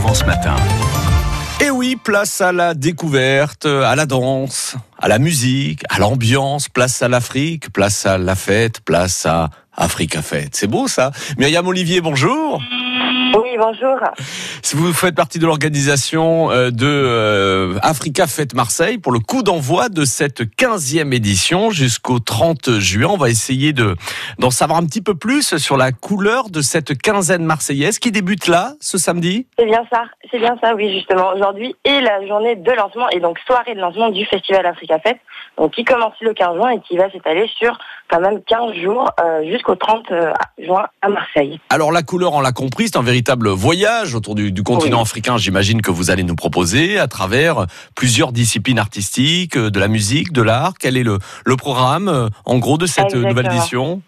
Provence Matin. Et oui, place à la découverte, à la danse, à la musique, à l'ambiance, place à l'Afrique, place à la fête, place à Africa Fête. C'est beau ça. Myriam Olivier, bonjour. Oui, bonjour. Si vous faites partie de l'organisation euh, de euh, Africa Fête Marseille pour le coup d'envoi de cette 15e édition jusqu'au 30 juin, on va essayer de d'en savoir un petit peu plus sur la couleur de cette quinzaine marseillaise qui débute là ce samedi. C'est bien ça, c'est bien ça, oui, justement. Aujourd'hui est la journée de lancement et donc soirée de lancement du festival Africa Fête, donc qui commence le 15 juin et qui va s'étaler sur quand même 15 jours euh, jusqu'au 30 juin à Marseille. Alors la couleur, on l'a compris, c'est un véritable voyage autour du, du continent Oui. africain, j'imagine que vous allez nous proposer à travers plusieurs disciplines artistiques, euh, de la musique, de l'art. Quel est le, le programme, euh, en gros, de cette euh, nouvelle édition?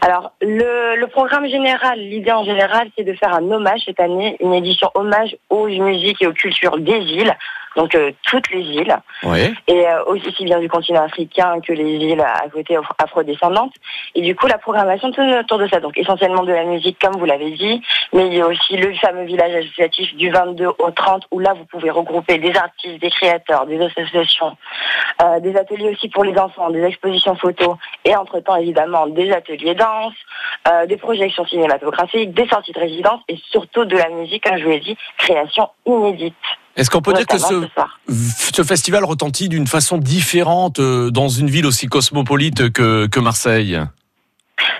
Alors, le, le programme général, l'idée en général, c'est de faire un hommage cette année, une édition hommage aux musiques et aux cultures des îles, donc euh, toutes les îles, Oui. et euh, aussi bien du continent africain que les îles à côté afro- afrodescendantes. Et du coup, la programmation tourne autour de ça, donc essentiellement de la musique, comme vous l'avez dit, mais il y a aussi le fameux village associatif du 22 au 30, où là, vous pouvez regrouper des artistes, des créateurs, des associations, euh, des ateliers aussi pour les enfants, des expositions photos, et entre-temps, évidemment, des ateliers danse, euh, des projections cinématographiques, des sorties de résidence, et surtout de la musique, comme je vous l'ai dit, création inédite. Est-ce qu'on peut dire que ce, festival retentit d'une façon différente euh, dans une ville aussi cosmopolite que, que Marseille?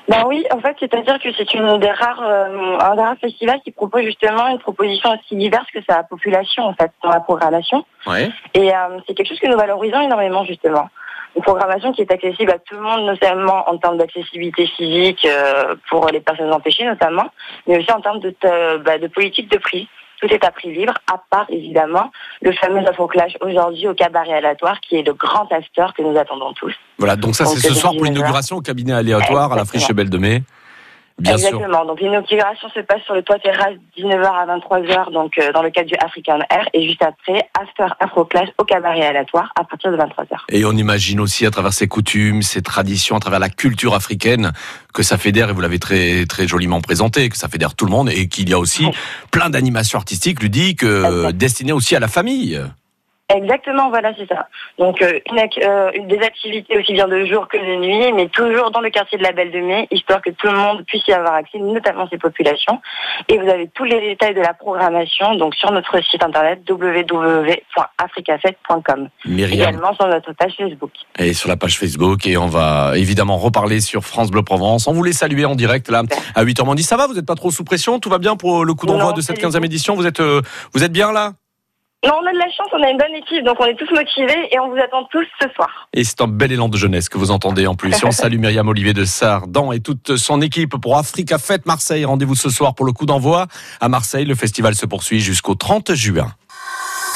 Ben oui, en fait, c'est-à-dire que c'est une des rares, euh, un des rares festivals qui propose justement une proposition aussi diverse que sa population, en fait, dans la programmation. Oui. Et euh, c'est quelque chose que nous valorisons énormément, justement. Une programmation qui est accessible à tout le monde, notamment en termes d'accessibilité physique euh, pour les personnes empêchées, notamment, mais aussi en termes de, euh, bah, de politique de prix. Tout est à prix libre, à part évidemment le fameux Afro-Clash aujourd'hui au cabaret aléatoire, qui est le grand after que nous attendons tous. Voilà, donc ça c'est ce soir pour l'inauguration au cabinet aléatoire à la Friche Belle de Mai. Bien sûr. Exactement. Donc l'inauguration se passe sur le toit terrasse 19h à 23h, donc euh, dans le cadre du African Air, et juste après, After Afro-Clash au cabaret aléatoire à partir de 23h. Et on imagine aussi à travers ses coutumes, ses traditions, à travers la culture africaine, que ça fédère, et vous l'avez très, très joliment présenté, que ça fédère tout le monde et qu'il y a aussi Oui. plein d'animations artistiques ludiques euh, destinées aussi à la famille. Exactement, voilà, c'est ça. Donc euh, une, euh, une des activités aussi bien de jour que de nuit, mais toujours dans le quartier de la Belle de Mai, histoire que tout le monde puisse y avoir accès, notamment ces populations. Et vous avez tous les détails de la programmation donc sur notre site internet www.africafête.com. Également sur notre page Facebook. est sur la page Facebook et on va évidemment reparler sur France Bleu Provence. On voulait saluer en direct là à 8h moins 10. Ça va, vous n'êtes pas trop sous pression? Tout va bien pour le coup d'envoi de cette pas du 15e édition? Vous êtes, euh, vous êtes bien là? Non, on a de la chance, on a une bonne équipe, donc on est tous motivés et on vous attend tous ce soir. Et c'est un bel élan de jeunesse que vous entendez en plus. On salue Myriam Olivier de Sardan et toute son équipe pour Africa Fête Marseille. Rendez-vous ce soir pour le coup d'envoi à Marseille. Le festival se poursuit jusqu'au 30 juin.